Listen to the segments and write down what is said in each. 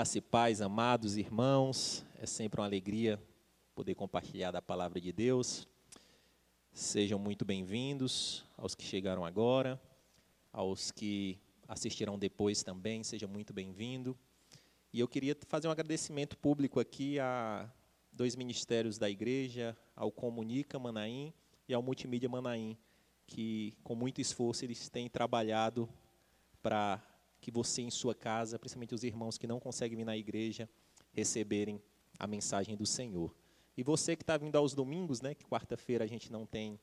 Graça e paz, amados irmãos, é sempre uma alegria poder compartilhar da palavra de Deus. Sejam muito bem-vindos aos que chegaram agora, aos que assistirão depois também, seja muito bem-vindo. E eu queria fazer um agradecimento público aqui a dois ministérios da igreja, ao Comunica Manaim e ao Multimídia Manaim, que com muito esforço eles têm trabalhado para que você em sua casa, principalmente os irmãos que não conseguem vir na igreja, receberem a mensagem do Senhor. E você que está vindo aos domingos, né, que quarta-feira a gente não tem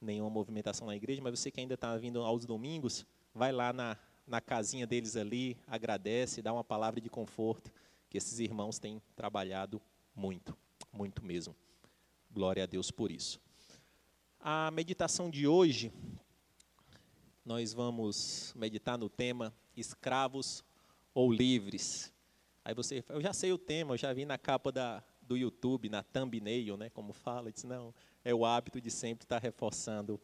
nenhuma movimentação na igreja, mas você que ainda está vindo aos domingos, vai lá na, na casinha deles ali, agradece, dá uma palavra de conforto, que esses irmãos têm trabalhado muito, muito mesmo. Glória a Deus por isso. A meditação de hoje, nós vamos meditar no tema escravos ou livres. Aí você, eu já sei o tema, eu já vi na capa da, do YouTube, na thumbnail, né, como fala, disse, não, é o hábito de sempre estar reforçando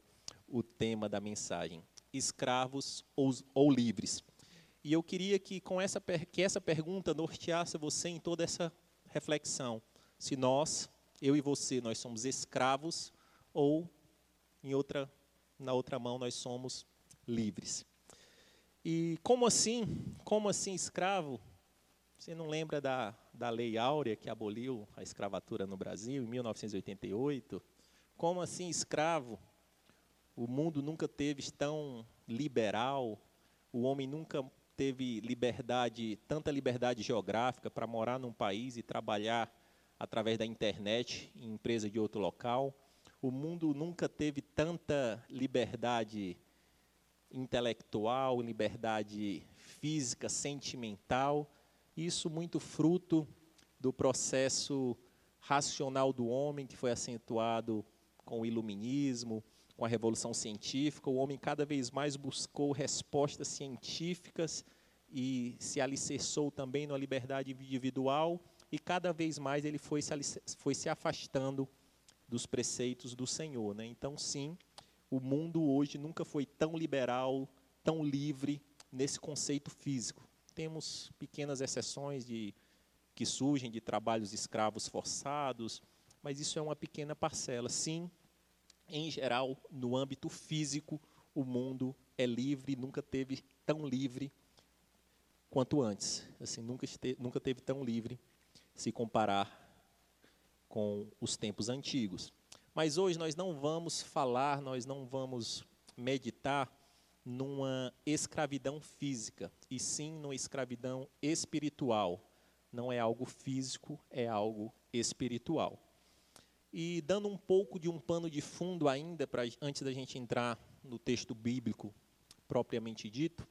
o tema da mensagem, escravos ou, ou livres. E eu queria que com essa que essa pergunta norteasse você em toda essa reflexão. Se nós, eu e você, nós somos escravos ou em outra na outra mão nós somos livres. E como assim? Como assim escravo? Você não lembra da, da Lei Áurea que aboliu a escravatura no Brasil em 1988? Como assim escravo? O mundo nunca teve tão liberal, o homem nunca teve liberdade, tanta liberdade geográfica para morar num país e trabalhar através da internet em empresa de outro local. O mundo nunca teve tanta liberdade intelectual, liberdade física, sentimental, isso muito fruto do processo racional do homem que foi acentuado com o iluminismo, com a revolução científica, o homem cada vez mais buscou respostas científicas e se alicerçou também na liberdade individual e cada vez mais ele foi se, foi se afastando dos preceitos do Senhor. Né? Então, sim, o mundo hoje nunca foi tão liberal, tão livre nesse conceito físico. Temos pequenas exceções de que surgem de trabalhos escravos forçados, mas isso é uma pequena parcela. Sim, em geral, no âmbito físico, o mundo é livre, nunca teve tão livre quanto antes. Assim, nunca, esteve, nunca teve tão livre se comparar com os tempos antigos. Mas hoje nós não vamos falar, nós não vamos meditar numa escravidão física, e sim numa escravidão espiritual. Não é algo físico, é algo espiritual. E dando um pouco de um pano de fundo ainda, pra, antes da gente entrar no texto bíblico propriamente dito,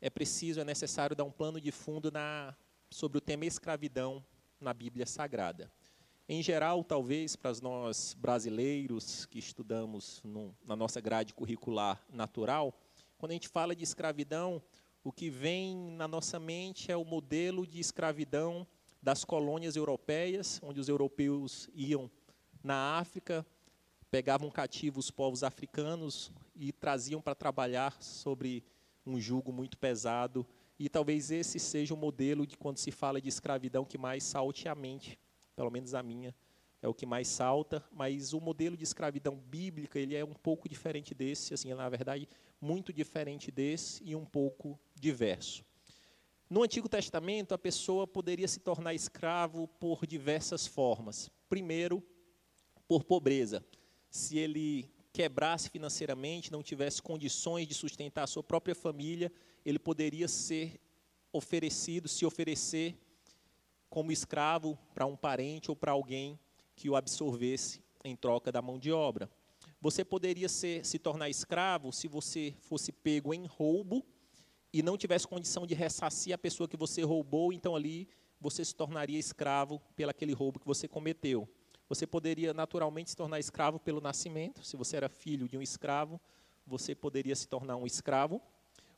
é preciso, é necessário dar um plano de fundo na, sobre o tema escravidão na Bíblia Sagrada. Em geral, talvez para nós brasileiros que estudamos no, na nossa grade curricular natural, quando a gente fala de escravidão, o que vem na nossa mente é o modelo de escravidão das colônias europeias, onde os europeus iam na África, pegavam cativos os povos africanos e traziam para trabalhar sobre um jugo muito pesado. E talvez esse seja o modelo de quando se fala de escravidão que mais salte à mente pelo menos a minha é o que mais salta, mas o modelo de escravidão bíblica ele é um pouco diferente desse, assim, na verdade, muito diferente desse e um pouco diverso. No Antigo Testamento, a pessoa poderia se tornar escravo por diversas formas. Primeiro, por pobreza. Se ele quebrasse financeiramente, não tivesse condições de sustentar a sua própria família, ele poderia ser oferecido, se oferecer como escravo para um parente ou para alguém que o absorvesse em troca da mão de obra. Você poderia ser, se tornar escravo se você fosse pego em roubo e não tivesse condição de ressarcir a pessoa que você roubou, então ali você se tornaria escravo pelo aquele roubo que você cometeu. Você poderia naturalmente se tornar escravo pelo nascimento, se você era filho de um escravo, você poderia se tornar um escravo.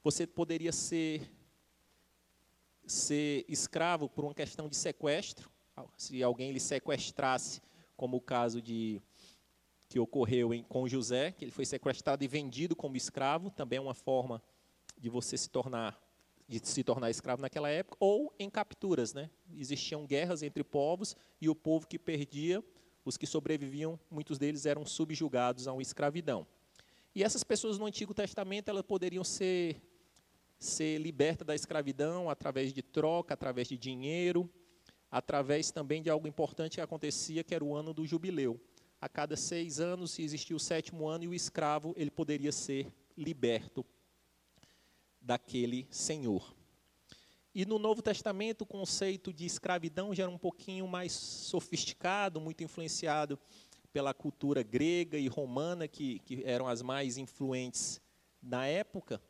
Você poderia ser ser escravo por uma questão de sequestro, se alguém lhe sequestrasse, como o caso de que ocorreu em, com José, que ele foi sequestrado e vendido como escravo, também é uma forma de você se tornar de se tornar escravo naquela época, ou em capturas. Né? Existiam guerras entre povos e o povo que perdia, os que sobreviviam, muitos deles eram subjugados a uma escravidão. E essas pessoas no Antigo Testamento elas poderiam ser, ser libertas da escravidão através de troca, através de dinheiro, através também de algo importante que acontecia, que era o ano do jubileu. A cada seis anos, se existia o sétimo ano, e o escravo ele poderia ser liberto daquele senhor. E no Novo Testamento, o conceito de escravidão já era um pouquinho mais sofisticado, muito influenciado pela cultura grega e romana, que, que eram as mais influentes na época,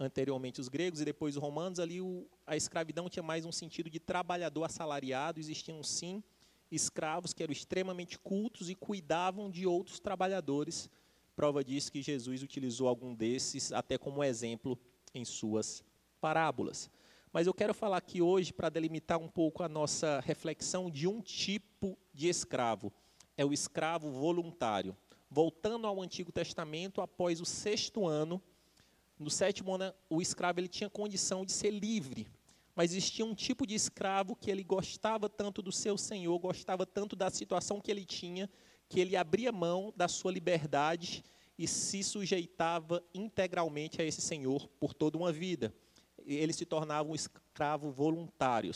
anteriormente os gregos e depois os romanos, ali o, a escravidão tinha mais um sentido de trabalhador assalariado, existiam sim escravos que eram extremamente cultos e cuidavam de outros trabalhadores. Prova disso que Jesus utilizou algum desses até como exemplo em suas parábolas. Mas eu quero falar aqui hoje para delimitar um pouco a nossa reflexão de um tipo de escravo. É o escravo voluntário. Voltando ao Antigo Testamento, após o sexto ano, no sétimo ano, o escravo ele tinha condição de ser livre. Mas existia um tipo de escravo que ele gostava tanto do seu senhor, gostava tanto da situação que ele tinha, que ele abria mão da sua liberdade e se sujeitava integralmente a esse senhor por toda uma vida ele se tornava um escravo voluntário.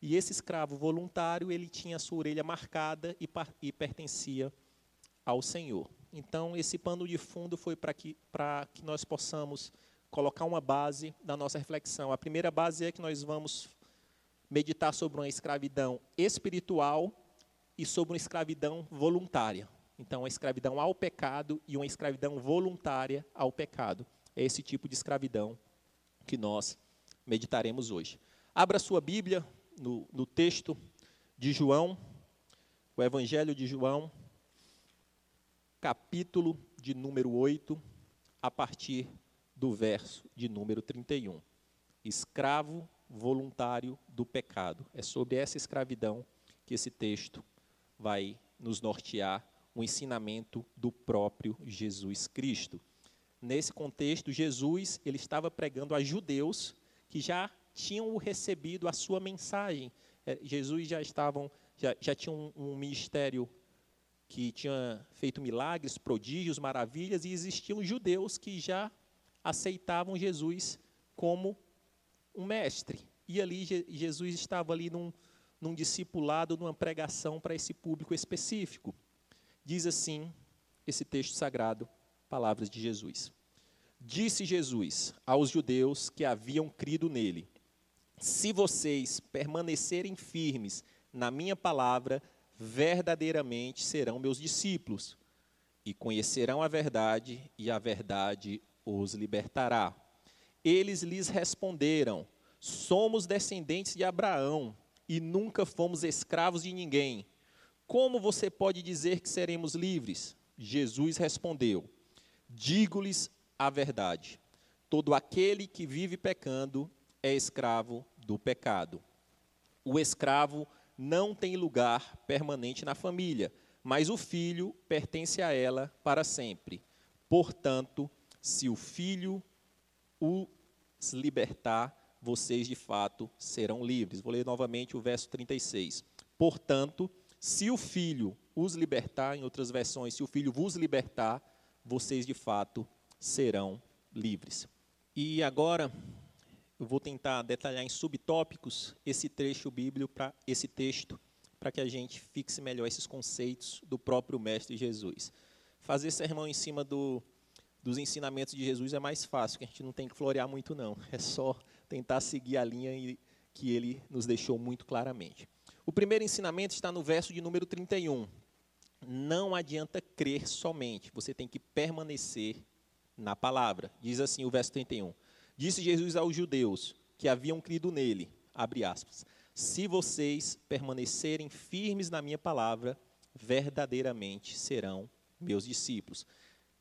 E esse escravo voluntário, ele tinha a sua orelha marcada e, e pertencia ao Senhor. Então, esse pano de fundo foi para que, que nós possamos colocar uma base da nossa reflexão. A primeira base é que nós vamos meditar sobre uma escravidão espiritual e sobre uma escravidão voluntária. Então, a escravidão ao pecado e uma escravidão voluntária ao pecado. É esse tipo de escravidão que nós meditaremos hoje. Abra sua Bíblia no, no texto de João, o Evangelho de João, capítulo de número 8, a partir do verso de número 31. Escravo voluntário do pecado. É sobre essa escravidão que esse texto vai nos nortear o ensinamento do próprio Jesus Cristo. Nesse contexto, Jesus ele estava pregando a judeus que já tinham recebido a sua mensagem. É, Jesus já estavam já, já tinha um, um ministério que tinha feito milagres, prodígios, maravilhas, e existiam judeus que já aceitavam Jesus como um mestre. E ali Jesus estava ali num, num discipulado, numa pregação para esse público específico. Diz assim esse texto sagrado, palavras de Jesus. Disse Jesus aos judeus que haviam crido nele: Se vocês permanecerem firmes na minha palavra, verdadeiramente serão meus discípulos, e conhecerão a verdade, e a verdade os libertará. Eles lhes responderam: Somos descendentes de Abraão e nunca fomos escravos de ninguém. Como você pode dizer que seremos livres? Jesus respondeu: Digo-lhes a verdade. Todo aquele que vive pecando é escravo do pecado. O escravo não tem lugar permanente na família, mas o filho pertence a ela para sempre. Portanto, se o filho os libertar, vocês de fato serão livres. Vou ler novamente o verso 36. Portanto, se o filho os libertar, em outras versões, se o filho vos libertar, vocês de fato serão livres. E agora eu vou tentar detalhar em subtópicos esse trecho bíblico para esse texto, para que a gente fixe melhor esses conceitos do próprio mestre Jesus. Fazer sermão em cima do, dos ensinamentos de Jesus é mais fácil, que a gente não tem que florear muito não. É só tentar seguir a linha que ele nos deixou muito claramente. O primeiro ensinamento está no verso de número 31. Não adianta crer somente, você tem que permanecer na palavra. Diz assim o verso 31. Disse Jesus aos judeus que haviam crido nele, abre aspas, se vocês permanecerem firmes na minha palavra, verdadeiramente serão meus discípulos.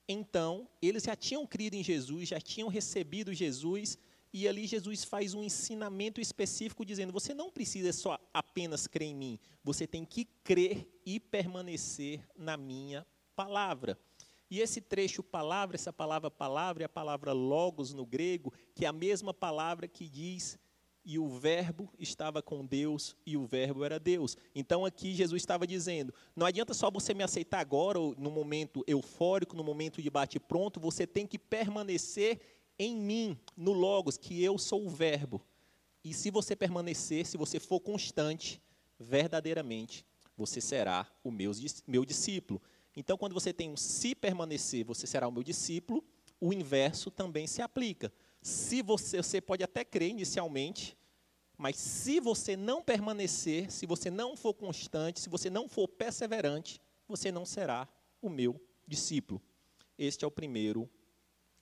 Então, eles já tinham crido em Jesus, já tinham recebido Jesus, e ali Jesus faz um ensinamento específico dizendo: você não precisa só apenas crer em mim, você tem que crer e permanecer na minha palavra. E esse trecho palavra, essa palavra palavra é a palavra logos no grego, que é a mesma palavra que diz e o verbo estava com Deus e o verbo era Deus. Então aqui Jesus estava dizendo: não adianta só você me aceitar agora, no momento eufórico, no momento de bate pronto, você tem que permanecer em mim, no Logos, que eu sou o verbo. E se você permanecer, se você for constante, verdadeiramente, você será o meu, meu discípulo. Então, quando você tem um se permanecer, você será o meu discípulo, o inverso também se aplica. Se você, você pode até crer inicialmente, mas se você não permanecer, se você não for constante, se você não for perseverante, você não será o meu discípulo. Este é o primeiro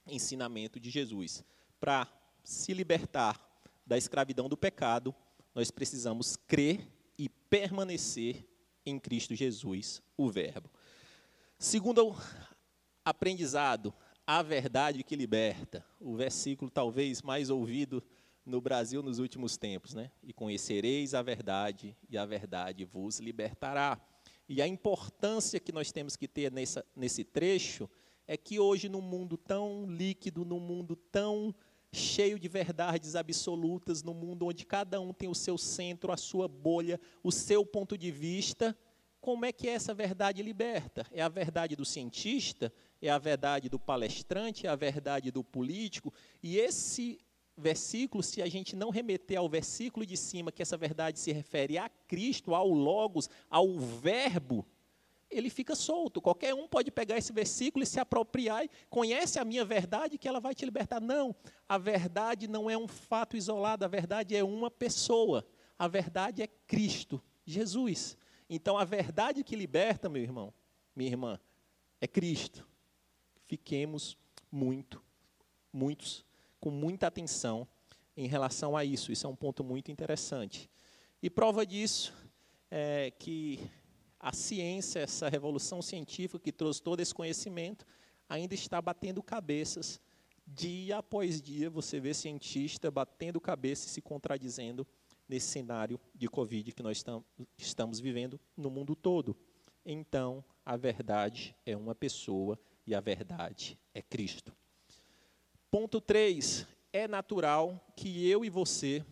ensinamento de Jesus. Para se libertar da escravidão do pecado, nós precisamos crer e permanecer em Cristo Jesus, o Verbo. Segundo aprendizado, a verdade que liberta. O versículo talvez mais ouvido no Brasil nos últimos tempos, né? E conhecereis a verdade, e a verdade vos libertará. E a importância que nós temos que ter nessa, nesse trecho é que hoje, num mundo tão líquido, num mundo tão cheio de verdades absolutas, num mundo onde cada um tem o seu centro, a sua bolha, o seu ponto de vista, como é que é essa verdade liberta? É a verdade do cientista? É a verdade do palestrante? É a verdade do político? E esse versículo, se a gente não remeter ao versículo de cima, que essa verdade se refere a Cristo, ao Logos, ao Verbo, ele fica solto. Qualquer um pode pegar esse versículo e se apropriar e conhece a minha verdade que ela vai te libertar. Não, a verdade não é um fato isolado, a verdade é uma pessoa. A verdade é Cristo, Jesus. Então a verdade que liberta, meu irmão, minha irmã, é Cristo. Fiquemos muito, muitos, com muita atenção em relação a isso. Isso é um ponto muito interessante. E prova disso é que a ciência, essa revolução científica que trouxe todo esse conhecimento, ainda está batendo cabeças. Dia após dia, você vê cientista batendo cabeça e se contradizendo nesse cenário de Covid que nós estamos vivendo no mundo todo. Então, a verdade é uma pessoa e a verdade é Cristo. Ponto 3. É natural que eu e você,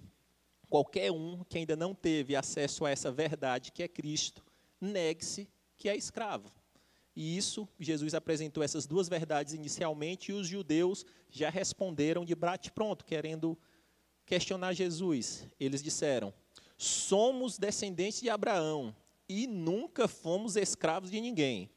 qualquer um que ainda não teve acesso a essa verdade que é Cristo, negue-se que é escravo. E isso, Jesus apresentou essas duas verdades inicialmente, e os judeus já responderam de bate-pronto, querendo questionar Jesus. Eles disseram: Somos descendentes de Abraão e nunca fomos escravos de ninguém.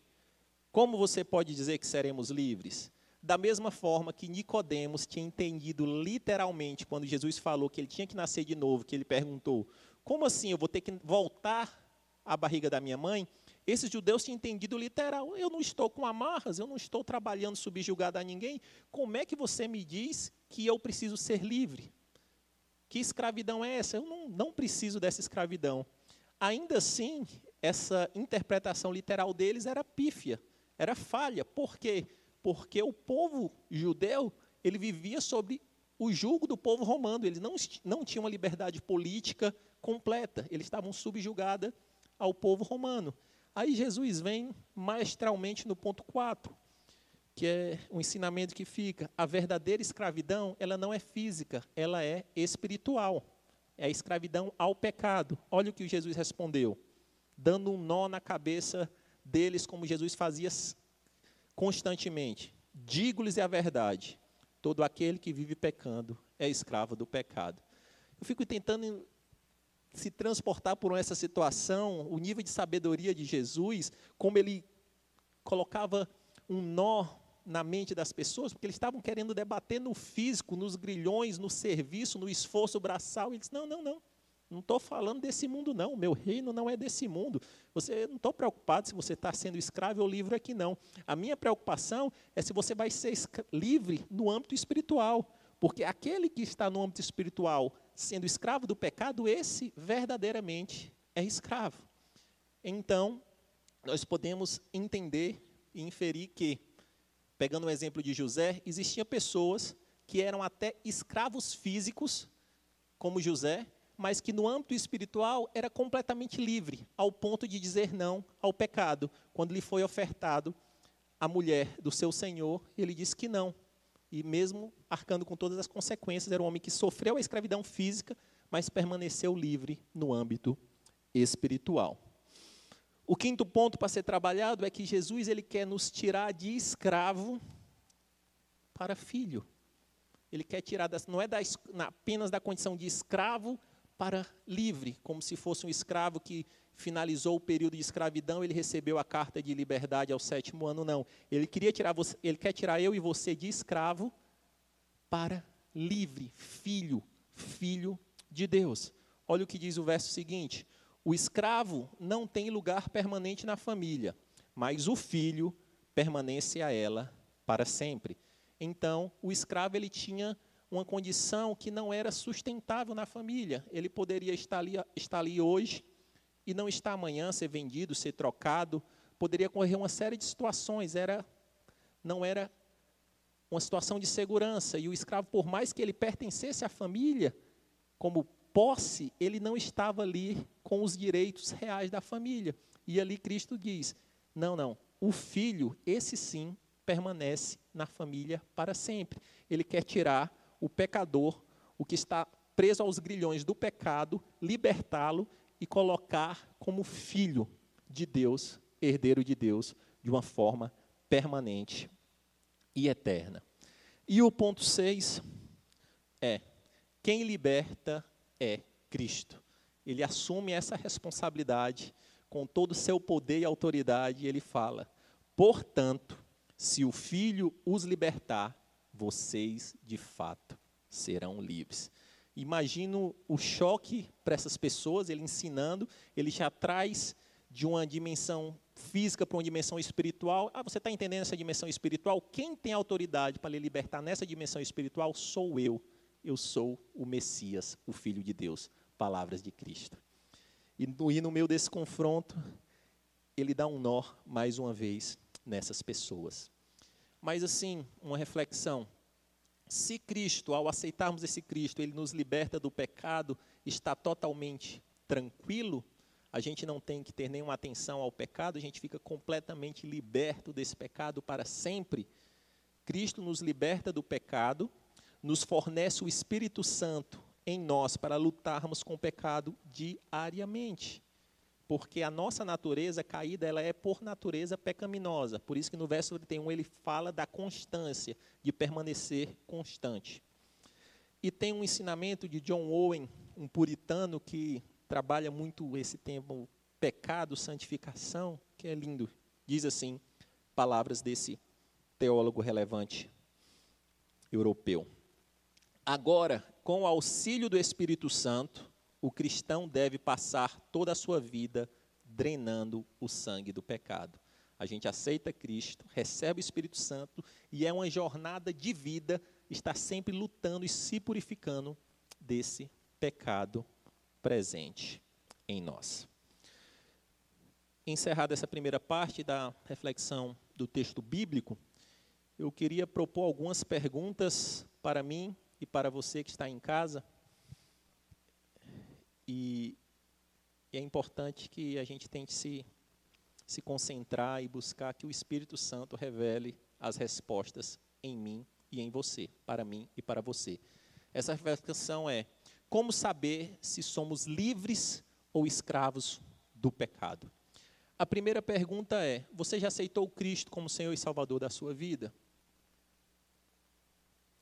Como você pode dizer que seremos livres? Da mesma forma que Nicodemos tinha entendido literalmente quando Jesus falou que ele tinha que nascer de novo, que ele perguntou: Como assim eu vou ter que voltar a barriga da minha mãe, esses judeus tinham entendido literal. Eu não estou com amarras, eu não estou trabalhando subjugado a ninguém. Como é que você me diz que eu preciso ser livre? Que escravidão é essa? Eu não, não preciso dessa escravidão. Ainda assim, essa interpretação literal deles era pífia, era falha. Por quê? Porque o povo judeu, ele vivia sobre o julgo do povo romano. Eles não, não tinham uma liberdade política completa. Eles estavam subjugados ao povo romano. Aí Jesus vem maestralmente no ponto 4, que é o ensinamento que fica: a verdadeira escravidão, ela não é física, ela é espiritual. É a escravidão ao pecado. Olha o que Jesus respondeu, dando um nó na cabeça deles, como Jesus fazia constantemente. Digo-lhes a verdade: todo aquele que vive pecando é escravo do pecado. Eu fico tentando se transportar por essa situação, o nível de sabedoria de Jesus, como ele colocava um nó na mente das pessoas, porque eles estavam querendo debater no físico, nos grilhões, no serviço, no esforço braçal. E ele disse: Não, não, não. Não estou falando desse mundo, não. Meu reino não é desse mundo. Você não estou preocupado se você está sendo escravo ou livre aqui, não. A minha preocupação é se você vai ser livre no âmbito espiritual. Porque aquele que está no âmbito espiritual sendo escravo do pecado, esse verdadeiramente é escravo. Então, nós podemos entender e inferir que, pegando o exemplo de José, existiam pessoas que eram até escravos físicos, como José, mas que no âmbito espiritual era completamente livre, ao ponto de dizer não ao pecado, quando lhe foi ofertado a mulher do seu senhor, ele disse que não. E mesmo arcando com todas as consequências, era um homem que sofreu a escravidão física, mas permaneceu livre no âmbito espiritual. O quinto ponto para ser trabalhado é que Jesus ele quer nos tirar de escravo para filho. Ele quer tirar, das, não é da, apenas da condição de escravo para livre, como se fosse um escravo que finalizou o período de escravidão, ele recebeu a carta de liberdade ao sétimo ano, não. Ele queria tirar você, ele quer tirar eu e você de escravo para livre, filho, filho de Deus. Olha o que diz o verso seguinte: o escravo não tem lugar permanente na família, mas o filho permanece a ela para sempre. Então, o escravo ele tinha uma condição que não era sustentável na família. Ele poderia estar ali, estar ali hoje e não estar amanhã, ser vendido, ser trocado. Poderia ocorrer uma série de situações. Era, não era uma situação de segurança. E o escravo, por mais que ele pertencesse à família, como posse, ele não estava ali com os direitos reais da família. E ali Cristo diz: não, não, o filho, esse sim, permanece na família para sempre. Ele quer tirar o pecador, o que está preso aos grilhões do pecado, libertá-lo e colocar como filho de Deus, herdeiro de Deus, de uma forma permanente e eterna. E o ponto 6 é: quem liberta é Cristo. Ele assume essa responsabilidade com todo o seu poder e autoridade, e ele fala: portanto, se o Filho os libertar, vocês de fato serão livres. Imagino o choque para essas pessoas, ele ensinando, ele já traz de uma dimensão física para uma dimensão espiritual. Ah, você está entendendo essa dimensão espiritual? Quem tem autoridade para lhe libertar nessa dimensão espiritual sou eu. Eu sou o Messias, o Filho de Deus. Palavras de Cristo. E no, e no meio desse confronto, ele dá um nó, mais uma vez, nessas pessoas. Mas, assim, uma reflexão. Se Cristo, ao aceitarmos esse Cristo, ele nos liberta do pecado, está totalmente tranquilo, a gente não tem que ter nenhuma atenção ao pecado, a gente fica completamente liberto desse pecado para sempre. Cristo nos liberta do pecado, nos fornece o Espírito Santo em nós para lutarmos com o pecado diariamente porque a nossa natureza caída ela é por natureza pecaminosa. Por isso que no verso 31 ele fala da constância, de permanecer constante. E tem um ensinamento de John Owen, um puritano que trabalha muito esse tema pecado, santificação, que é lindo. Diz assim, palavras desse teólogo relevante europeu. Agora, com o auxílio do Espírito Santo, o cristão deve passar toda a sua vida drenando o sangue do pecado. A gente aceita Cristo, recebe o Espírito Santo e é uma jornada de vida estar sempre lutando e se purificando desse pecado presente em nós. Encerrada essa primeira parte da reflexão do texto bíblico, eu queria propor algumas perguntas para mim e para você que está em casa e, é importante que a gente tente se, se concentrar e buscar que o Espírito Santo revele as respostas em mim e em você, para mim e para você. Essa reflexão é: como saber se somos livres ou escravos do pecado? A primeira pergunta é: você já aceitou Cristo como Senhor e Salvador da sua vida?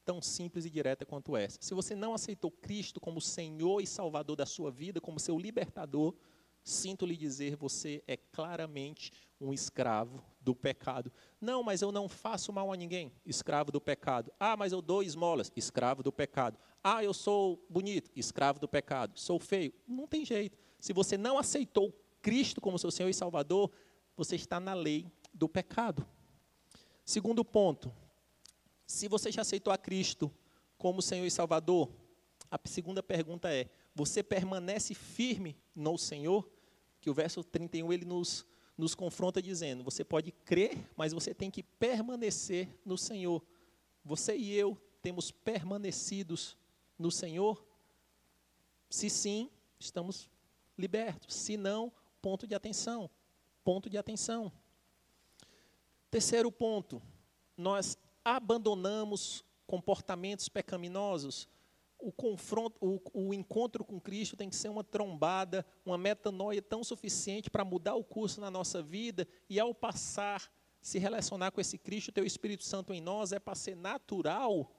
Tão simples e direta quanto essa. Se você não aceitou Cristo como Senhor e Salvador da sua vida, como seu libertador, sinto lhe dizer, você é claramente um escravo do pecado. Não, mas eu não faço mal a ninguém, escravo do pecado. Ah, mas eu dou esmolas, escravo do pecado. Ah, eu sou bonito, escravo do pecado. Sou feio, não tem jeito. Se você não aceitou Cristo como seu Senhor e Salvador, você está na lei do pecado. Segundo ponto, se você já aceitou a Cristo como Senhor e Salvador, a segunda pergunta é: você permanece firme no Senhor? Que o verso 31 ele nos, nos confronta dizendo: você pode crer, mas você tem que permanecer no Senhor. Você e eu temos permanecidos no Senhor? Se sim, estamos libertos. Se não, ponto de atenção. Ponto de atenção. Terceiro ponto, nós abandonamos comportamentos pecaminosos. O confronto, o, o, encontro com Cristo tem que ser uma trombada, uma metanoia tão suficiente para mudar o curso na nossa vida e ao passar se relacionar com esse Cristo, ter o Espírito Santo em nós, é para ser natural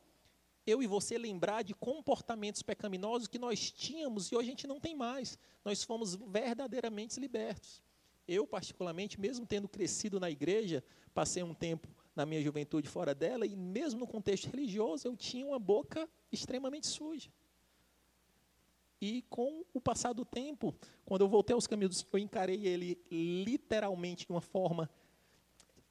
eu e você lembrar de comportamentos pecaminosos que nós tínhamos e hoje a gente não tem mais. Nós fomos verdadeiramente libertos. Eu, particularmente, mesmo tendo crescido na igreja, passei um tempo na minha juventude fora dela, e mesmo no contexto religioso, eu tinha uma boca extremamente suja. E com o passar do tempo, quando eu voltei aos caminhos eu encarei ele literalmente de uma forma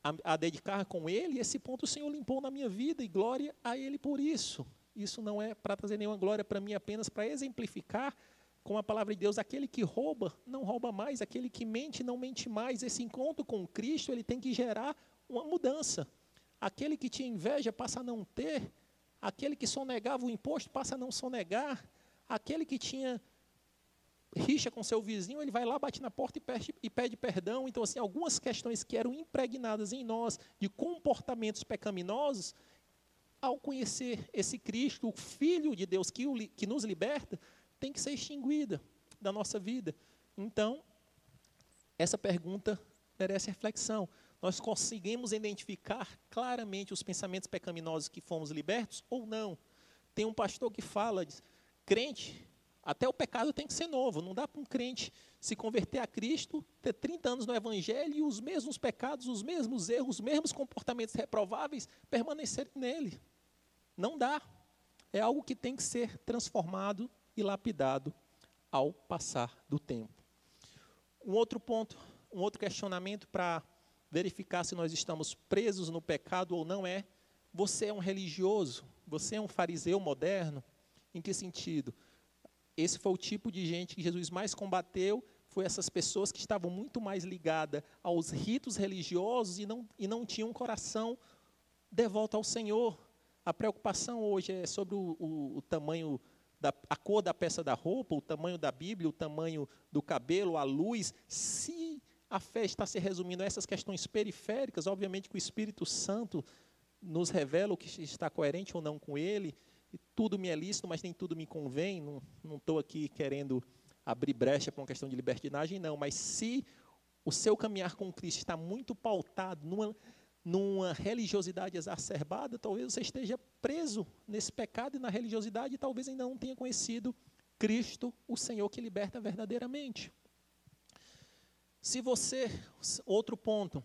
a, a dedicar com ele, e esse ponto o Senhor limpou na minha vida, e glória a ele por isso. Isso não é para trazer nenhuma glória para mim, apenas para exemplificar com a palavra de Deus, aquele que rouba, não rouba mais, aquele que mente, não mente mais. Esse encontro com Cristo, ele tem que gerar uma mudança. Aquele que tinha inveja passa a não ter, aquele que sonegava o imposto passa a não sonegar, aquele que tinha rixa com seu vizinho, ele vai lá, bate na porta e pede, perdão. Então, assim, algumas questões que eram impregnadas em nós de comportamentos pecaminosos, ao conhecer esse Cristo, o Filho de Deus que, o, que nos liberta, tem que ser extinguida da nossa vida. Então, essa pergunta merece reflexão. Nós conseguimos identificar claramente os pensamentos pecaminosos que fomos libertos ou não? Tem um pastor que fala, diz, crente, até o pecado tem que ser novo. Não dá para um crente se converter a Cristo, ter 30 anos no Evangelho e os mesmos pecados, os mesmos erros, os mesmos comportamentos reprováveis permanecerem nele. Não dá. É algo que tem que ser transformado e lapidado ao passar do tempo. Um outro ponto, um outro questionamento para verificar se nós estamos presos no pecado ou não é: você é um religioso? Você é um fariseu moderno? Em que sentido? Esse foi o tipo de gente que Jesus mais combateu, foi essas pessoas que estavam muito mais ligadas aos ritos religiosos e não, e não tinham um coração devoto ao Senhor. A preocupação hoje é sobre o, o, o tamanho da, a cor da peça da roupa, o tamanho da Bíblia, o tamanho do cabelo, a luz, se a fé está se resumindo a essas questões periféricas, obviamente que o Espírito Santo nos revela o que está coerente ou não com ele, e tudo me é lícito, mas nem tudo me convém, não estou aqui querendo abrir brecha para uma questão de libertinagem, não, mas se o seu caminhar com Cristo está muito pautado numa numa religiosidade exacerbada, talvez você esteja preso nesse pecado e na religiosidade e talvez ainda não tenha conhecido Cristo, o Senhor que liberta verdadeiramente. Se você, outro ponto,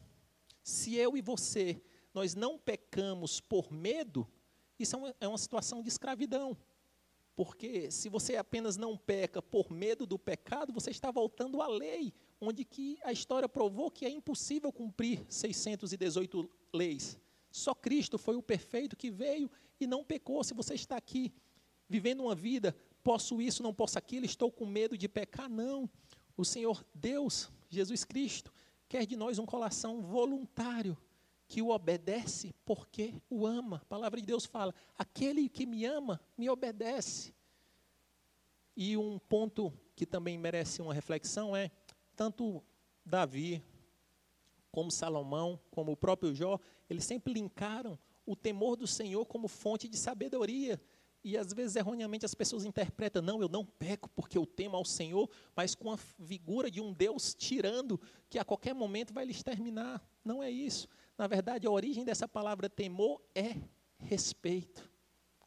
se eu e você, nós não pecamos por medo, isso é uma, é uma situação de escravidão. Porque se você apenas não peca por medo do pecado, você está voltando à lei, onde que a história provou que é impossível cumprir 618 leis. Só Cristo foi o perfeito que veio e não pecou. Se você está aqui vivendo uma vida, posso isso, não posso aquilo, estou com medo de pecar, não. O Senhor Deus, Jesus Cristo, quer de nós um coração voluntário, que o obedece porque o ama. A palavra de Deus fala: aquele que me ama, me obedece. E um ponto que também merece uma reflexão é: tanto Davi, como Salomão, como o próprio Jó, eles sempre linkaram o temor do Senhor como fonte de sabedoria. E às vezes erroneamente as pessoas interpretam, não, eu não peco porque eu temo ao Senhor, mas com a figura de um Deus tirando que a qualquer momento vai lhe exterminar. Não é isso. Na verdade, a origem dessa palavra temor é respeito,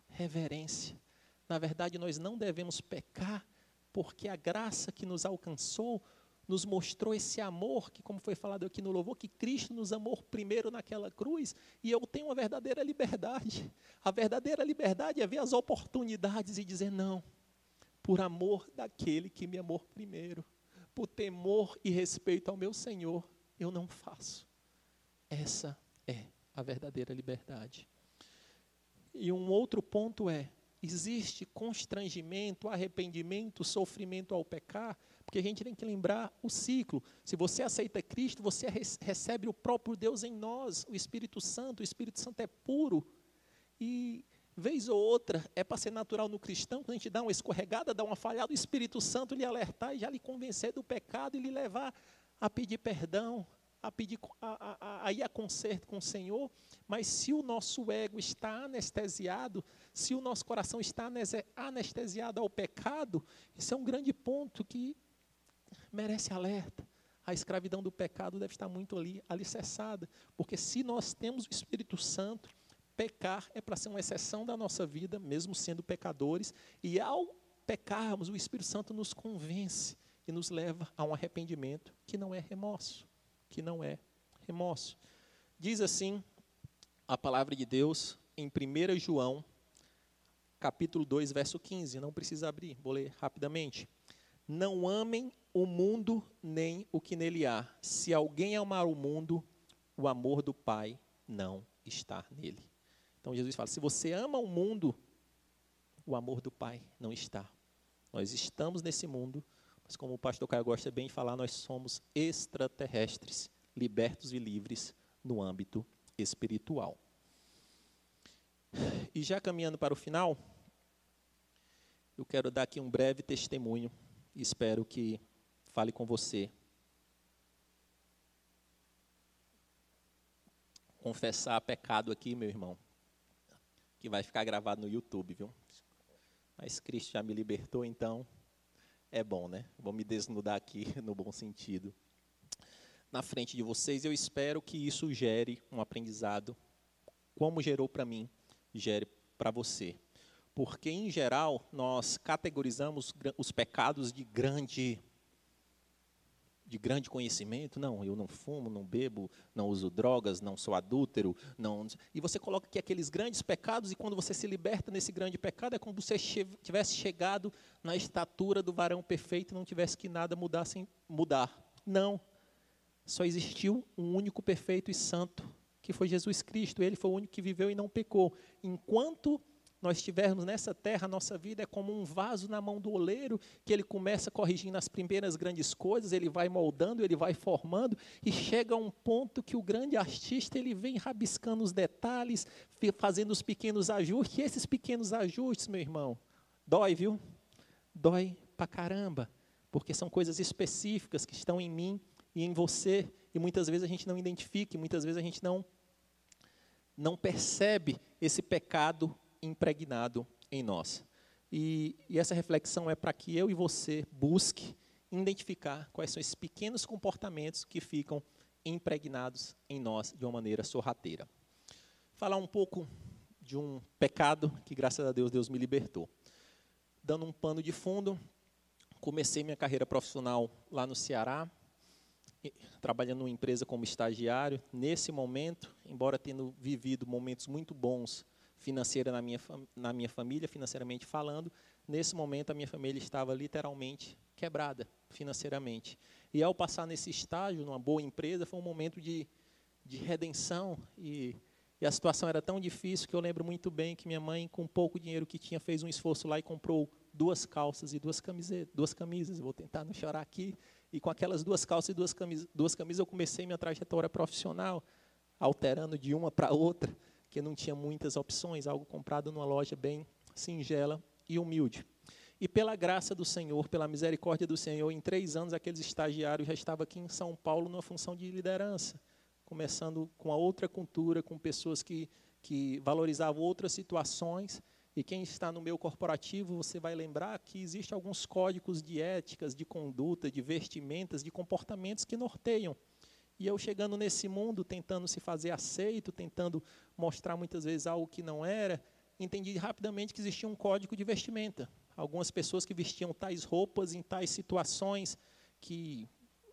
reverência. Na verdade, nós não devemos pecar, porque a graça que nos alcançou nos mostrou esse amor, que, como foi falado aqui no louvor, que Cristo nos amou primeiro naquela cruz, e eu tenho uma verdadeira liberdade. A verdadeira liberdade é ver as oportunidades e dizer: não, por amor daquele que me amou primeiro, por temor e respeito ao meu Senhor, eu não faço. Essa é a verdadeira liberdade. E um outro ponto é: existe constrangimento, arrependimento, sofrimento ao pecar, porque a gente tem que lembrar o ciclo. Se você aceita Cristo, você recebe o próprio Deus em nós, o Espírito Santo. O Espírito Santo é puro. E vez ou outra, é para ser natural no cristão, quando a gente dá uma escorregada, dá uma falhada, o Espírito Santo lhe alertar e já lhe convencer do pecado e lhe levar a pedir perdão, a pedir a, a, a ir a conserto com o Senhor, mas se o nosso ego está anestesiado, se o nosso coração está anestesiado ao pecado, isso é um grande ponto que merece alerta. A escravidão do pecado deve estar muito ali alicerçada, porque se nós temos o Espírito Santo, pecar é para ser uma exceção da nossa vida, mesmo sendo pecadores, e ao pecarmos, o Espírito Santo nos convence e nos leva a um arrependimento que não é remorso que não é remorso. Diz assim a palavra de Deus em 1 João, capítulo 2, verso 15. Não precisa abrir, vou ler rapidamente. Não amem o mundo nem o que nele há. Se alguém amar o mundo, o amor do Pai não está nele. Então Jesus fala: se você ama o mundo, o amor do Pai não está. Nós estamos nesse mundo, mas como o pastor Caio gosta bem de falar, nós somos extraterrestres, libertos e livres no âmbito espiritual. E já caminhando para o final, eu quero dar aqui um breve testemunho espero que fale com você. Confessar pecado aqui, meu irmão, que vai ficar gravado no YouTube, viu? Mas Cristo já me libertou, então é bom, né? Vou me desnudar aqui no bom sentido. Na frente de vocês, eu espero que isso gere um aprendizado, como gerou para mim, gere para você. Porque, em geral, nós categorizamos os pecados de grande de grande conhecimento, não, eu não fumo, não bebo, não uso drogas, não sou adúltero, não. E você coloca aqui aqueles grandes pecados e quando você se liberta nesse grande pecado é como se você tivesse chegado na estatura do varão perfeito e não tivesse que nada mudar sem mudar. Não. Só existiu um único perfeito e santo, que foi Jesus Cristo. Ele foi o único que viveu e não pecou. Enquanto nós estivermos nessa terra, a nossa vida é como um vaso na mão do oleiro, que ele começa corrigindo as primeiras grandes coisas, ele vai moldando, ele vai formando, e chega a um ponto que o grande artista ele vem rabiscando os detalhes, fazendo os pequenos ajustes, e esses pequenos ajustes, meu irmão, dói, viu? Dói pra caramba, porque são coisas específicas que estão em mim e em você, e muitas vezes a gente não identifica, e muitas vezes a gente não não percebe esse pecado impregnado em nós. E, e essa reflexão é para que eu e você busque identificar quais são esses pequenos comportamentos que ficam impregnados em nós de uma maneira sorrateira. Falar um pouco de um pecado que, graças a Deus, Deus me libertou. Dando um pano de fundo, comecei minha carreira profissional lá no Ceará, trabalhando numa empresa como estagiário. Nesse momento, embora tendo vivido momentos muito bons financeira na minha, na minha família, financeiramente falando. Nesse momento, a minha família estava literalmente quebrada financeiramente. E ao passar nesse estágio, numa boa empresa, foi um momento de, de redenção. E, e a situação era tão difícil que eu lembro muito bem que minha mãe, com pouco dinheiro que tinha, fez um esforço lá e comprou duas calças e duas camisetas. Duas camisas, vou tentar não chorar aqui. E com aquelas duas calças e duas camisas, duas camisas eu comecei minha trajetória profissional, alterando de uma para outra que não tinha muitas opções, algo comprado numa loja bem singela e humilde. E pela graça do Senhor, pela misericórdia do Senhor, em três anos aqueles estagiários já estavam aqui em São Paulo numa função de liderança, começando com a outra cultura, com pessoas que, que valorizavam outras situações. E quem está no meu corporativo, você vai lembrar que existem alguns códigos de éticas, de conduta, de vestimentas, de comportamentos que norteiam e eu chegando nesse mundo, tentando se fazer aceito, tentando mostrar muitas vezes algo que não era, entendi rapidamente que existia um código de vestimenta. Algumas pessoas que vestiam tais roupas em tais situações que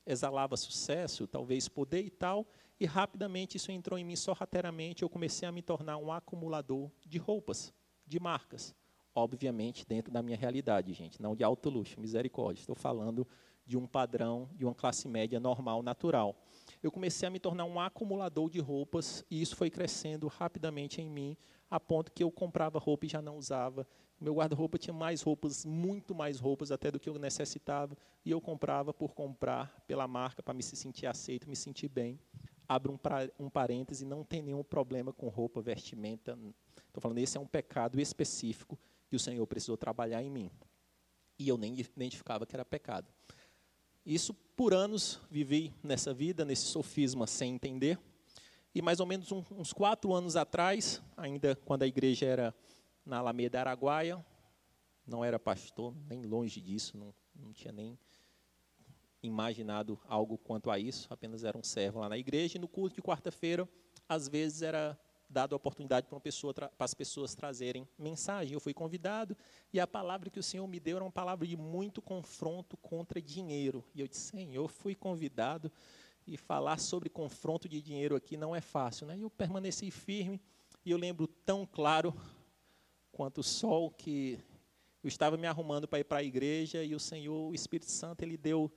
exalava sucesso, talvez poder e tal, e rapidamente isso entrou em mim sorrateiramente, eu comecei a me tornar um acumulador de roupas, de marcas. Obviamente dentro da minha realidade, gente, não de alto luxo, misericórdia. Estou falando de um padrão, de uma classe média normal, natural eu comecei a me tornar um acumulador de roupas e isso foi crescendo rapidamente em mim, a ponto que eu comprava roupa e já não usava. Meu guarda-roupa tinha mais roupas, muito mais roupas até do que eu necessitava, e eu comprava por comprar pela marca para me sentir aceito, me sentir bem. Abro um, pra, um parêntese, não tem nenhum problema com roupa, vestimenta. Estou falando, esse é um pecado específico que o Senhor precisou trabalhar em mim. E eu nem identificava que era pecado. Isso por anos vivi nessa vida, nesse sofisma sem entender. E mais ou menos um, uns quatro anos atrás, ainda quando a igreja era na Alameda Araguaia, não era pastor, nem longe disso, não, não tinha nem imaginado algo quanto a isso, apenas era um servo lá na igreja. E no culto de quarta-feira, às vezes era dado a oportunidade para, pessoa, para as pessoas trazerem mensagem. Eu fui convidado e a palavra que o Senhor me deu era uma palavra de muito confronto contra dinheiro. E eu disse, Senhor, fui convidado e falar sobre confronto de dinheiro aqui não é fácil. Né? E eu permaneci firme e eu lembro tão claro quanto o sol que eu estava me arrumando para ir para a igreja e o Senhor, o Espírito Santo, ele deu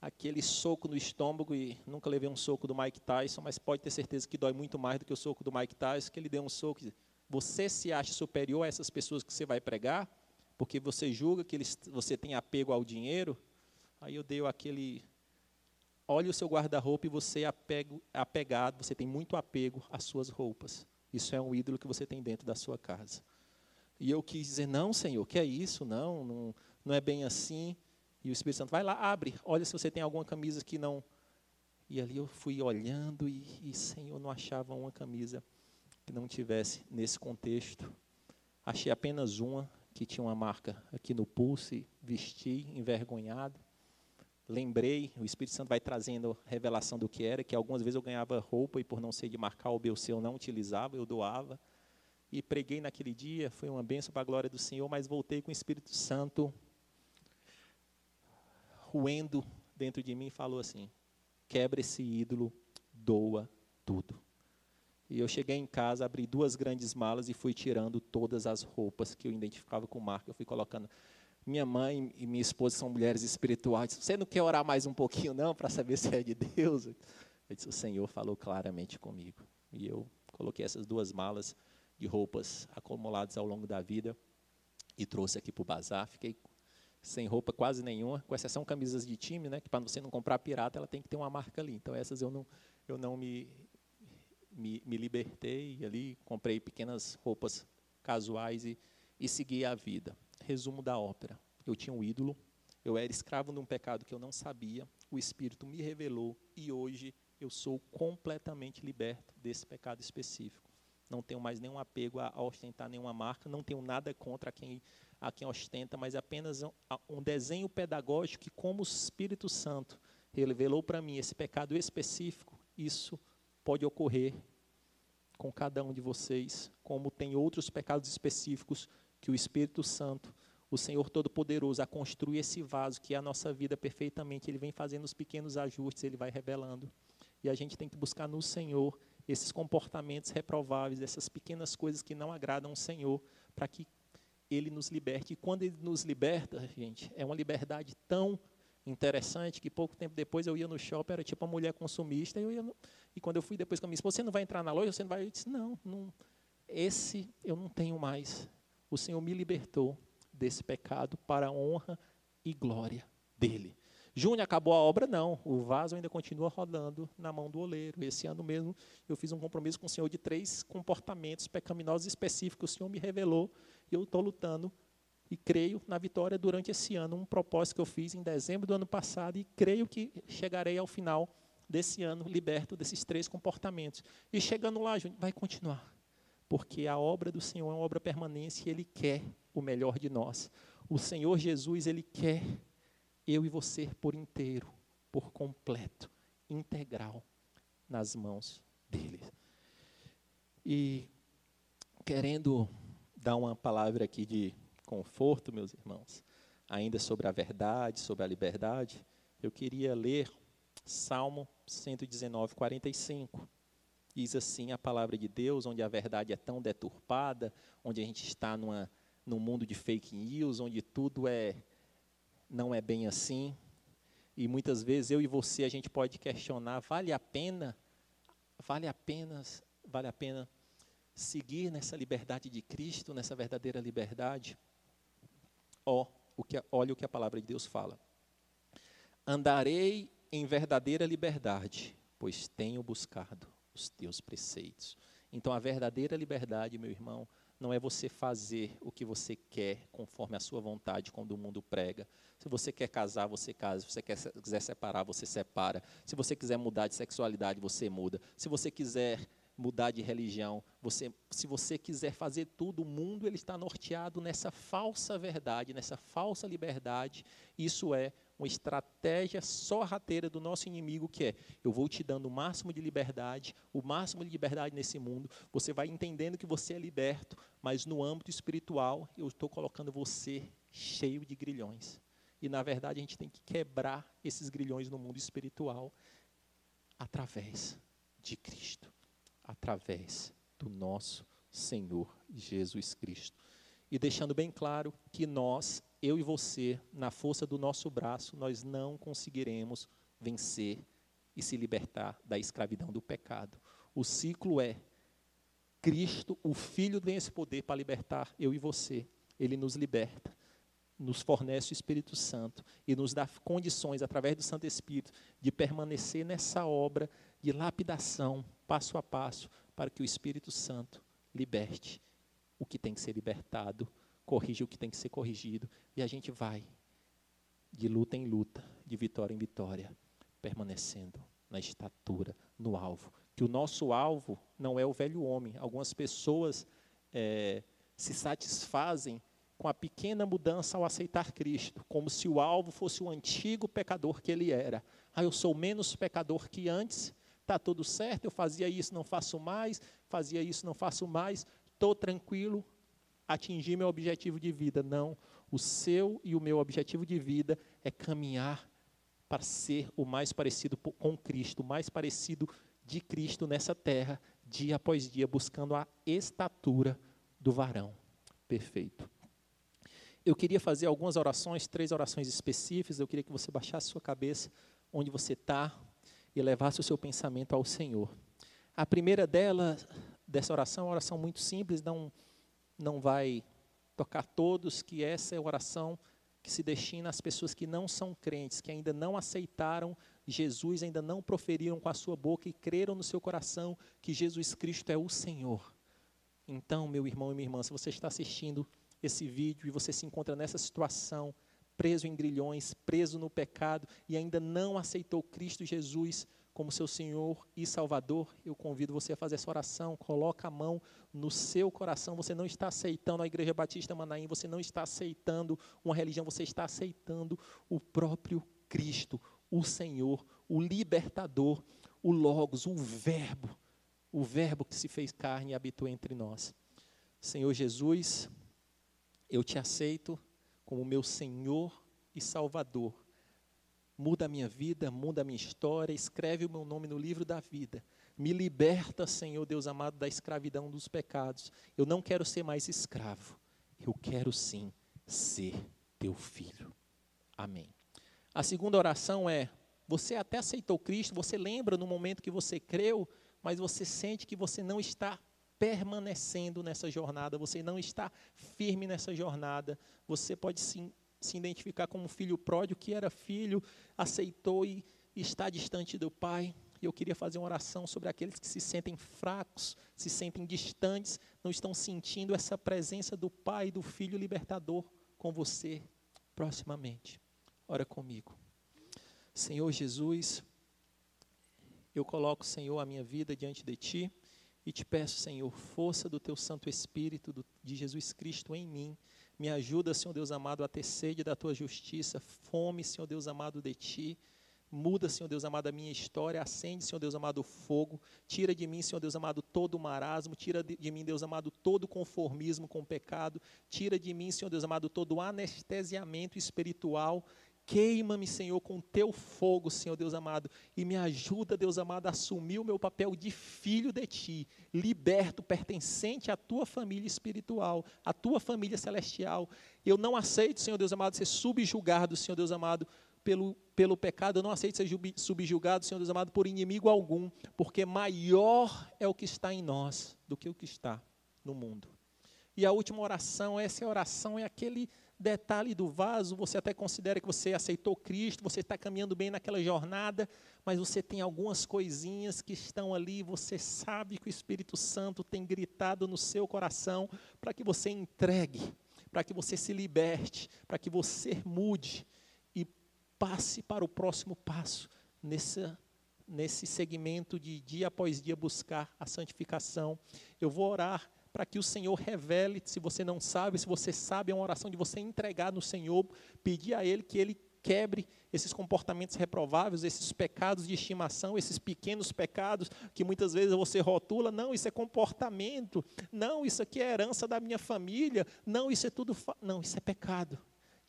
aquele soco no estômago e nunca levei um soco do Mike Tyson, mas pode ter certeza que dói muito mais do que o soco do Mike Tyson, que ele deu um soco. Você se acha superior a essas pessoas que você vai pregar, porque você julga que eles, você tem apego ao dinheiro? Aí eu dei aquele olhe o seu guarda-roupa e você é apego, apegado, você tem muito apego às suas roupas. Isso é um ídolo que você tem dentro da sua casa. E eu quis dizer, não, Senhor, que é isso? Não, não, não é bem assim. E o Espírito Santo, vai lá, abre, olha se você tem alguma camisa que não. E ali eu fui olhando e, e Senhor, não achava uma camisa que não tivesse nesse contexto. Achei apenas uma que tinha uma marca aqui no pulso e vesti envergonhado. Lembrei, o Espírito Santo vai trazendo revelação do que era, que algumas vezes eu ganhava roupa e por não ser de marcar o BC eu não utilizava, eu doava. E preguei naquele dia, foi uma benção para a glória do Senhor, mas voltei com o Espírito Santo ruendo dentro de mim e falou assim: quebra esse ídolo, doa tudo. E eu cheguei em casa, abri duas grandes malas e fui tirando todas as roupas que eu identificava com marca. Eu fui colocando. Minha mãe e minha esposa são mulheres espirituais. Você não quer orar mais um pouquinho, não, para saber se é de Deus? Eu disse: O Senhor falou claramente comigo. E eu coloquei essas duas malas de roupas acumuladas ao longo da vida e trouxe aqui para o bazar. Fiquei sem roupa quase nenhuma, com exceção camisas de time, né, que para você não comprar pirata, ela tem que ter uma marca ali. Então essas eu não eu não me me, me libertei ali, comprei pequenas roupas casuais e, e segui a vida. Resumo da ópera. Eu tinha um ídolo, eu era escravo de um pecado que eu não sabia, o Espírito me revelou e hoje eu sou completamente liberto desse pecado específico. Não tenho mais nenhum apego a ostentar nenhuma marca, não tenho nada contra quem a quem ostenta, mas apenas um, desenho pedagógico que, como o Espírito Santo revelou para mim esse pecado específico, isso pode ocorrer com cada um de vocês, como tem outros pecados específicos que o Espírito Santo, o Senhor Todo-Poderoso, a construir esse vaso que é a nossa vida perfeitamente, ele vem fazendo os pequenos ajustes, ele vai revelando. E a gente tem que buscar no Senhor esses comportamentos reprováveis, essas pequenas coisas que não agradam o Senhor, para que ele nos liberte. E quando ele nos liberta, gente, é uma liberdade tão interessante que pouco tempo depois eu ia no shopping, era tipo uma mulher consumista, e, eu ia no, e quando eu fui depois com a minha esposa, você não vai entrar na loja, você não vai. Eu disse, não, não, esse eu não tenho mais. O Senhor me libertou desse pecado para a honra e glória dele. Júnior, acabou a obra? Não. O vaso ainda continua rodando na mão do oleiro. Esse ano mesmo eu fiz um compromisso com o Senhor de três comportamentos pecaminosos específicos. O Senhor me revelou e eu estou lutando e creio na vitória durante esse ano, um propósito que eu fiz em dezembro do ano passado e creio que chegarei ao final desse ano liberto desses três comportamentos. E chegando lá, vai continuar, porque a obra do Senhor é uma obra permanente e Ele quer o melhor de nós. O Senhor Jesus, Ele quer eu e você por inteiro, por completo, integral, nas mãos dEle. E querendo dar uma palavra aqui de conforto, meus irmãos, ainda sobre a verdade, sobre a liberdade, eu queria ler Salmo 119, 45. Diz assim a palavra de Deus, onde a verdade é tão deturpada, onde a gente está numa, num mundo de fake news, onde tudo é não é bem assim. E muitas vezes eu e você a gente pode questionar, vale a pena? Vale a pena, vale a pena seguir nessa liberdade de Cristo, nessa verdadeira liberdade, ó, o que, olha o que a palavra de Deus fala. Andarei em verdadeira liberdade, pois tenho buscado os teus preceitos. Então, a verdadeira liberdade, meu irmão, não é você fazer o que você quer conforme a sua vontade, quando o mundo prega. Se você quer casar, você casa. Se você quer, quiser separar, você separa. Se você quiser mudar de sexualidade, você muda. Se você quiser mudar de religião, você, se você quiser fazer tudo, o mundo ele está norteado nessa falsa verdade, nessa falsa liberdade. Isso é uma estratégia sorrateira do nosso inimigo, que é: eu vou te dando o máximo de liberdade, o máximo de liberdade nesse mundo. Você vai entendendo que você é liberto, mas no âmbito espiritual, eu estou colocando você cheio de grilhões. E na verdade, a gente tem que quebrar esses grilhões no mundo espiritual através de Cristo através do nosso Senhor Jesus Cristo. E deixando bem claro que nós, eu e você, na força do nosso braço, nós não conseguiremos vencer e se libertar da escravidão do pecado. O ciclo é Cristo, o Filho, tem esse poder para libertar eu e você. Ele nos liberta, nos fornece o Espírito Santo e nos dá condições, através do Santo Espírito, de permanecer nessa obra de lapidação, passo a passo, para que o Espírito Santo liberte o que tem que ser libertado, corrija o que tem que ser corrigido, e a gente vai de luta em luta, de vitória em vitória, permanecendo na estatura, no alvo. Que o nosso alvo não é o velho homem. Algumas pessoas é, se satisfazem com a pequena mudança ao aceitar Cristo, como se o alvo fosse o antigo pecador que ele era. Ah, eu sou menos pecador que antes, está tudo certo, eu fazia isso, não faço mais, fazia isso, não faço mais, estou tranquilo, atingi meu objetivo de vida. Não, o seu e o meu objetivo de vida é caminhar para ser o mais parecido com Cristo, o mais parecido de Cristo nessa terra, dia após dia, buscando a estatura do varão perfeito. Eu queria fazer algumas orações, três orações específicas. Eu queria que você baixasse sua cabeça onde você está, e levasse o seu pensamento ao Senhor. A primeira dela, dessa oração, é uma oração muito simples, não, não vai tocar todos, que essa é a oração que se destina às pessoas que não são crentes, que ainda não aceitaram Jesus, ainda não proferiram com a sua boca e creram no seu coração que Jesus Cristo é o Senhor. Então, meu irmão e minha irmã, se você está assistindo esse vídeo e você se encontra nessa situação, preso em grilhões, preso no pecado e ainda não aceitou Cristo Jesus como seu Senhor e Salvador, eu convido você a fazer essa oração. Coloca a mão no seu coração. Você não está aceitando a Igreja Batista Manaim, você não está aceitando uma religião, você está aceitando o próprio Cristo, o Senhor, o libertador, o Logos, o Verbo, o Verbo que se fez carne e habitou entre nós. Senhor Jesus, eu te aceito como meu Senhor e Salvador. Muda a minha vida, muda a minha história, escreve o meu nome no livro da vida. Me liberta, Senhor Deus amado, da escravidão dos pecados. Eu não quero ser mais escravo. Eu quero sim ser teu filho. Amém. A segunda oração é: você até aceitou Cristo, você lembra no momento que você creu, mas você sente que você não está permanecendo nessa jornada, você não está firme nessa jornada, você pode sim, se identificar como filho pródigo que era filho, aceitou e está distante do pai. E eu queria fazer uma oração sobre aqueles que se sentem fracos, se sentem distantes, não estão sentindo essa presença do pai e do filho libertador com você proximamente. Ora comigo. Senhor Jesus, eu coloco, Senhor, a minha vida diante de ti. E te peço, Senhor, força do teu Santo Espírito, do, de Jesus Cristo em mim. Me ajuda, Senhor Deus amado, a ter sede da tua justiça, fome, Senhor Deus amado, de ti. Muda, Senhor Deus amado, a minha história, acende, Senhor Deus amado, o fogo, tira de mim, Senhor Deus amado, todo o marasmo, tira de mim, Deus amado, todo o conformismo com o pecado, tira de mim, Senhor Deus amado, todo o anestesiamento espiritual Queima-me, Senhor, com teu fogo, Senhor Deus amado, e me ajuda, Deus amado, a assumir o meu papel de filho de ti, liberto, pertencente à tua família espiritual, à tua família celestial. Eu não aceito, Senhor Deus amado, ser subjugado, Senhor Deus amado, pelo, pelo pecado, eu não aceito ser subjugado, Senhor Deus amado, por inimigo algum, porque maior é o que está em nós do que o que está no mundo. E a última oração, essa oração é aquele detalhe do vaso, você até considera que você aceitou Cristo, você está caminhando bem naquela jornada, mas você tem algumas coisinhas que estão ali, você sabe que o Espírito Santo tem gritado no seu coração para que você entregue, para que você se liberte, para que você mude e passe para o próximo passo nessa nesse segmento de dia após dia buscar a santificação. Eu vou orar para que o Senhor revele, se você não sabe, se você sabe, é uma oração de você entregar no Senhor, pedir a Ele que Ele quebre esses comportamentos reprováveis, esses pecados de estimação, esses pequenos pecados que muitas vezes você rotula, não, isso é comportamento, não, isso aqui é herança da minha família, não, isso é tudo, não, isso é pecado.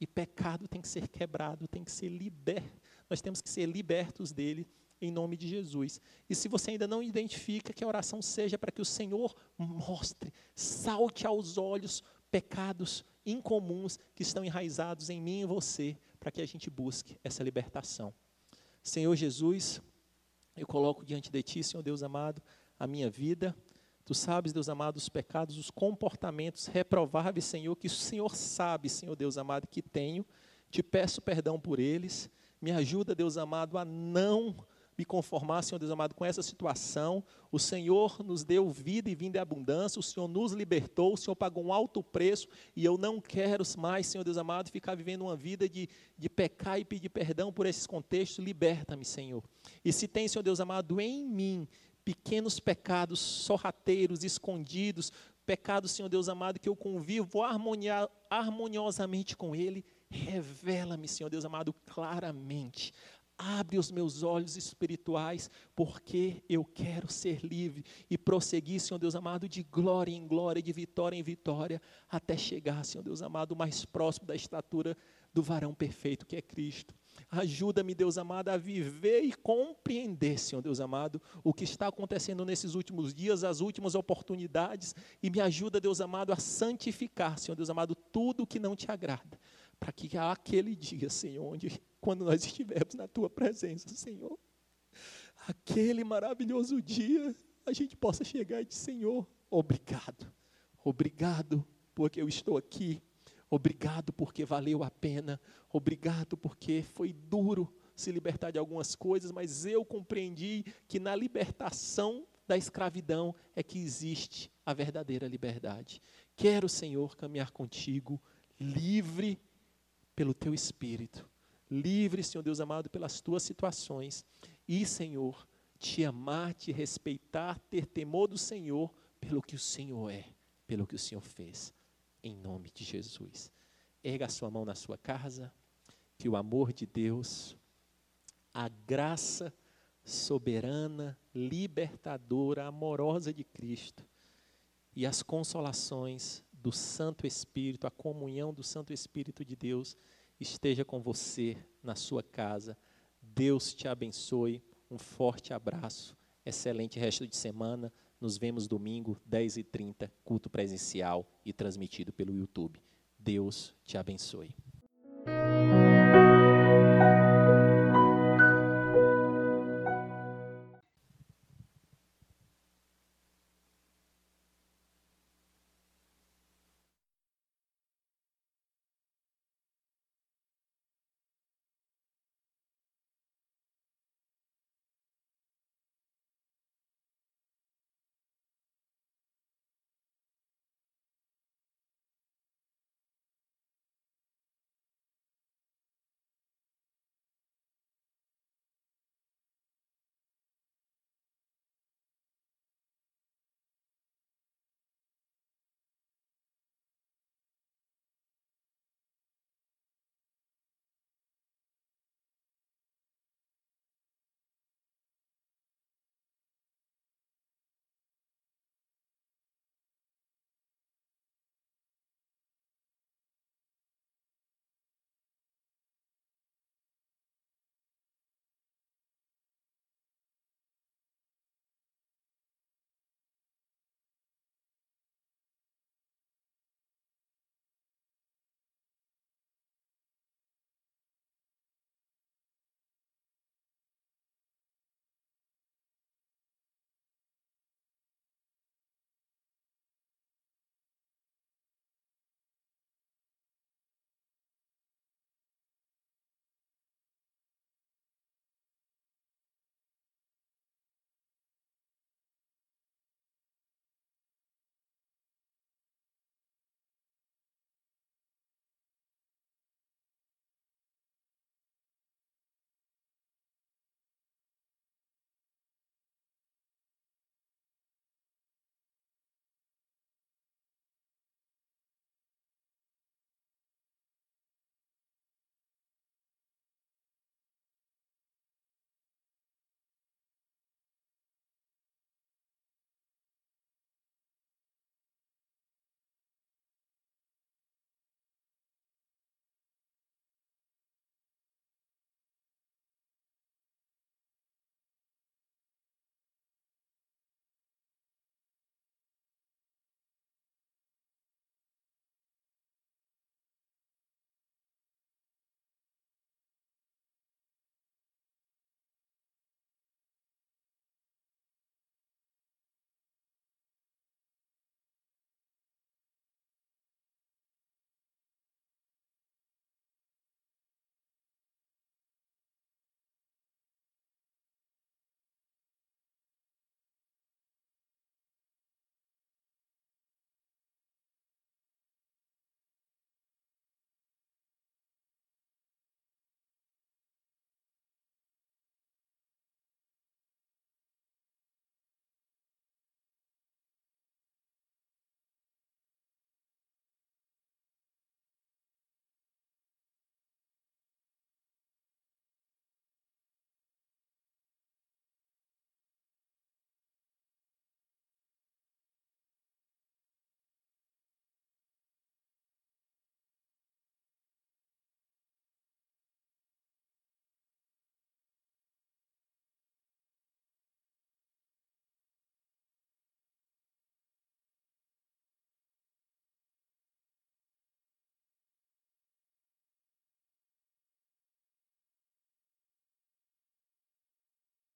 E pecado tem que ser quebrado, tem que ser liberto. Nós temos que ser libertos dele em nome de Jesus. E se você ainda não identifica, que a oração seja para que o Senhor mostre, salte aos olhos pecados incomuns que estão enraizados em mim e você, para que a gente busque essa libertação. Senhor Jesus, eu coloco diante de Ti, Senhor Deus amado, a minha vida. Tu sabes, Deus amado, os pecados, os comportamentos reprováveis, Senhor, que o Senhor sabe, Senhor Deus amado, que tenho. Te peço perdão por eles. Me ajuda, Deus amado, a não me conformar, Senhor Deus amado, com essa situação. O Senhor nos deu vida e vinda em abundância, o Senhor nos libertou, o Senhor pagou um alto preço e eu não quero mais, Senhor Deus amado, ficar vivendo uma vida de, de pecar e pedir perdão por esses contextos. Liberta-me, Senhor. E se tem, Senhor Deus amado, em mim pequenos pecados sorrateiros, escondidos, pecados, Senhor Deus amado, que eu convivo harmonia, harmoniosamente com Ele, revela-me, Senhor Deus amado, claramente abre os meus olhos espirituais, porque eu quero ser livre e prosseguir, Senhor Deus amado, de glória em glória, de vitória em vitória, até chegar, Senhor Deus amado, mais próximo da estatura do varão perfeito que é Cristo. Ajuda-me, Deus amado, a viver e compreender, Senhor Deus amado, o que está acontecendo nesses últimos dias, as últimas oportunidades, e me ajuda, Deus amado, a santificar, Senhor Deus amado, tudo o que não te agrada para que aquele dia, Senhor, onde quando nós estivermos na tua presença, Senhor, aquele maravilhoso dia, a gente possa chegar e dizer, Senhor, obrigado. Obrigado porque eu estou aqui. Obrigado porque valeu a pena. Obrigado porque foi duro se libertar de algumas coisas, mas eu compreendi que na libertação da escravidão é que existe a verdadeira liberdade. Quero, Senhor, caminhar contigo livre pelo teu espírito. Livre, Senhor Deus amado, pelas tuas situações. E, Senhor, te amar, te respeitar, ter temor do Senhor pelo que o Senhor é, pelo que o Senhor fez. Em nome de Jesus. Erga a sua mão na sua casa, que o amor de Deus, a graça soberana, libertadora, amorosa de Cristo e as consolações do Santo Espírito, a comunhão do Santo Espírito de Deus esteja com você na sua casa. Deus te abençoe. Um forte abraço. Excelente resto de semana. Nos vemos domingo, 10h30, culto presencial e transmitido pelo YouTube. Deus te abençoe.